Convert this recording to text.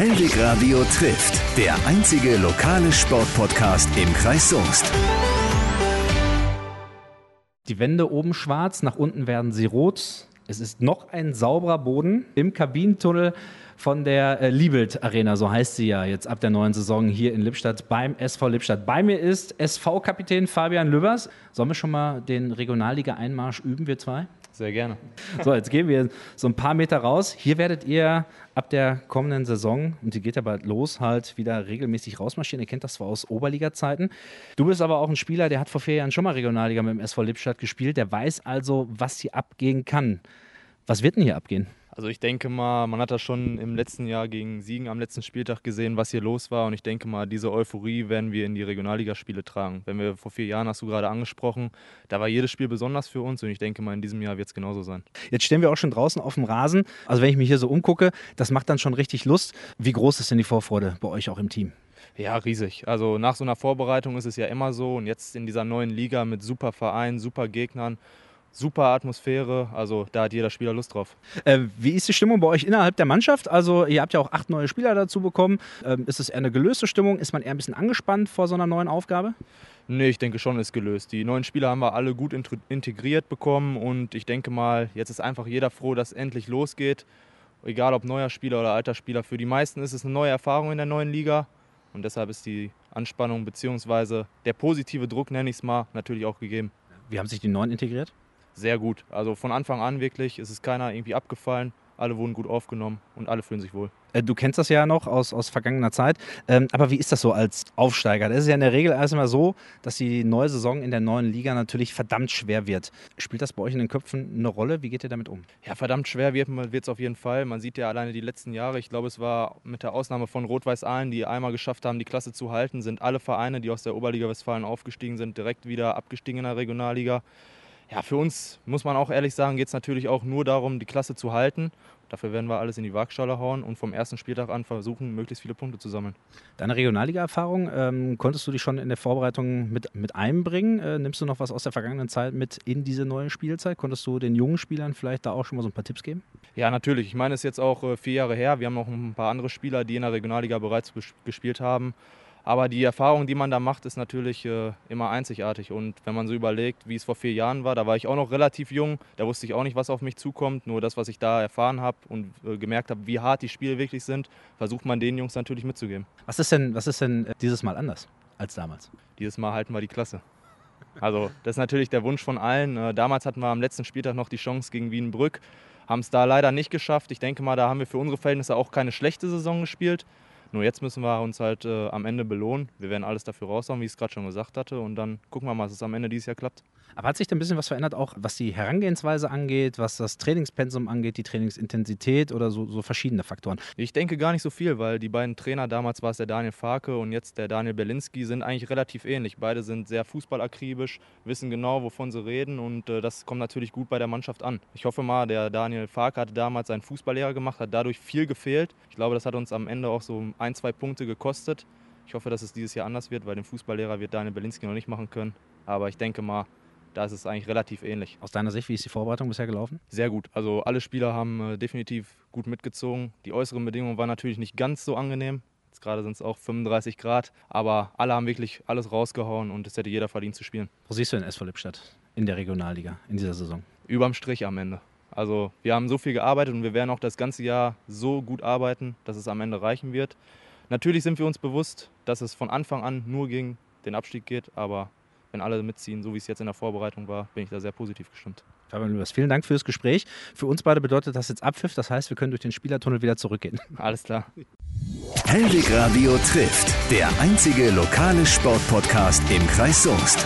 Hellwig Radio trifft, der einzige lokale Sportpodcast im Kreis Soest. Die Wände oben schwarz, nach unten werden sie rot. Es ist noch ein sauberer Boden im Kabinentunnel von der äh, Liebelt Arena, so heißt sie ja jetzt ab der neuen Saison hier in Lippstadt beim SV Lippstadt. Bei mir ist SV-Kapitän Fabian Lübbers. Sollen wir schon mal den Regionalliga-Einmarsch üben, wir zwei? Sehr gerne. So, jetzt gehen wir so ein paar Meter raus. Hier werdet ihr ab der kommenden Saison, und die geht ja bald los, halt wieder regelmäßig rausmarschieren. Ihr kennt das zwar aus Oberliga-Zeiten. Du bist aber auch ein Spieler, der hat vor vier Jahren schon mal Regionalliga mit dem SV Lippstadt gespielt. Der weiß also, was hier abgehen kann. Was wird denn hier abgehen? Also ich denke mal, man hat das schon im letzten Jahr gegen Siegen am letzten Spieltag gesehen, was hier los war. Und ich denke mal, diese Euphorie werden wir in die Regionalligaspiele tragen. Wenn wir vor vier Jahren, hast du gerade angesprochen, da war jedes Spiel besonders für uns. Und ich denke mal, in diesem Jahr wird es genauso sein. Jetzt stehen wir auch schon draußen auf dem Rasen. Also wenn ich mich hier so umgucke, das macht dann schon richtig Lust. Wie groß ist denn die Vorfreude bei euch auch im Team? Ja, riesig. Also nach so einer Vorbereitung ist es ja immer so. Und jetzt in dieser neuen Liga mit super Vereinen, super Gegnern super Atmosphäre. Also da hat jeder Spieler Lust drauf. Äh, wie ist die Stimmung bei euch innerhalb der Mannschaft? Also ihr habt ja auch acht neue Spieler dazu bekommen. Ähm, ist es eher eine gelöste Stimmung? Ist man eher ein bisschen angespannt vor so einer neuen Aufgabe? Nee, ich denke schon, ist gelöst. Die neuen Spieler haben wir alle gut integriert bekommen und ich denke mal, jetzt ist einfach jeder froh, dass es endlich losgeht. Egal ob neuer Spieler oder alter Spieler. Für die meisten ist es eine neue Erfahrung in der neuen Liga und deshalb ist die Anspannung bzw. der positive Druck, nenne ich es mal, natürlich auch gegeben. Wie haben sich die Neuen integriert? Sehr gut. Also von Anfang an wirklich, es ist keiner irgendwie abgefallen. Alle wurden gut aufgenommen und alle fühlen sich wohl. Äh, du kennst das ja noch aus, aus vergangener Zeit. Ähm, aber wie ist das so als Aufsteiger? Das ist ja in der Regel erstmal so, dass die neue Saison in der neuen Liga natürlich verdammt schwer wird. Spielt das bei euch in den Köpfen eine Rolle? Wie geht ihr damit um? Ja, verdammt schwer wird es auf jeden Fall. Man sieht ja alleine die letzten Jahre, ich glaube, es war mit der Ausnahme von Rot-Weiß Aalen, die einmal geschafft haben, die Klasse zu halten, sind alle Vereine, die aus der Oberliga Westfalen aufgestiegen sind, direkt wieder abgestiegen in der Regionalliga ja, für uns muss man auch ehrlich sagen, geht es natürlich auch nur darum, die Klasse zu halten. Dafür werden wir alles in die Waagschale hauen und vom ersten Spieltag an versuchen, möglichst viele Punkte zu sammeln. Deine Regionalliga-Erfahrung, ähm, konntest du dich schon in der Vorbereitung mit, mit einbringen? Äh, nimmst du noch was aus der vergangenen Zeit mit in diese neue Spielzeit? Konntest du den jungen Spielern vielleicht da auch schon mal so ein paar Tipps geben? Ja, natürlich. Ich meine, es ist jetzt auch äh, vier Jahre her. Wir haben noch ein paar andere Spieler, die in der Regionalliga bereits gespielt haben. Aber die Erfahrung, die man da macht, ist natürlich äh, immer einzigartig. Und wenn man so überlegt, wie es vor vier Jahren war, da war ich auch noch relativ jung, da wusste ich auch nicht, was auf mich zukommt. Nur das, was ich da erfahren habe und äh, gemerkt habe, wie hart die Spiele wirklich sind, versucht man den Jungs natürlich mitzugeben. Was ist denn, was ist denn äh, dieses Mal anders als damals? Dieses Mal halten wir die Klasse. Also das ist natürlich der Wunsch von allen. Äh, damals hatten wir am letzten Spieltag noch die Chance gegen Wienbrück, haben es da leider nicht geschafft. Ich denke mal, da haben wir für unsere Verhältnisse auch keine schlechte Saison gespielt. Nur jetzt müssen wir uns halt äh, am Ende belohnen. Wir werden alles dafür raushauen, wie ich es gerade schon gesagt hatte. Und dann gucken wir mal, dass es am Ende dieses Jahr klappt. Aber hat sich da ein bisschen was verändert, auch was die Herangehensweise angeht, was das Trainingspensum angeht, die Trainingsintensität oder so, so verschiedene Faktoren? Ich denke gar nicht so viel, weil die beiden Trainer, damals war es der Daniel Farke und jetzt der Daniel Berlinski, sind eigentlich relativ ähnlich. Beide sind sehr fußballakribisch, wissen genau, wovon sie reden und äh, das kommt natürlich gut bei der Mannschaft an. Ich hoffe mal, der Daniel Farke hatte damals seinen Fußballlehrer gemacht, hat dadurch viel gefehlt. Ich glaube, das hat uns am Ende auch so ein, zwei Punkte gekostet. Ich hoffe, dass es dieses Jahr anders wird, weil den Fußballlehrer wird Daniel Berlinski noch nicht machen können. Aber ich denke mal, da ist es eigentlich relativ ähnlich. Aus deiner Sicht, wie ist die Vorbereitung bisher gelaufen? Sehr gut. Also alle Spieler haben äh, definitiv gut mitgezogen. Die äußeren Bedingungen waren natürlich nicht ganz so angenehm. Jetzt gerade sind es auch 35 Grad, aber alle haben wirklich alles rausgehauen und es hätte jeder verdient zu spielen. Wo siehst du den SV Lippstadt in der Regionalliga in dieser Saison? Überm Strich am Ende. Also wir haben so viel gearbeitet und wir werden auch das ganze Jahr so gut arbeiten, dass es am Ende reichen wird. Natürlich sind wir uns bewusst, dass es von Anfang an nur gegen den Abstieg geht, aber wenn alle mitziehen, so wie es jetzt in der Vorbereitung war, bin ich da sehr positiv gestimmt. Fabian Lübers, vielen Dank fürs Gespräch. Für uns beide bedeutet das jetzt Abpfiff, das heißt, wir können durch den Spielertunnel wieder zurückgehen. Alles klar. Hellwig Radio trifft, der einzige lokale Sportpodcast im Kreis Soest.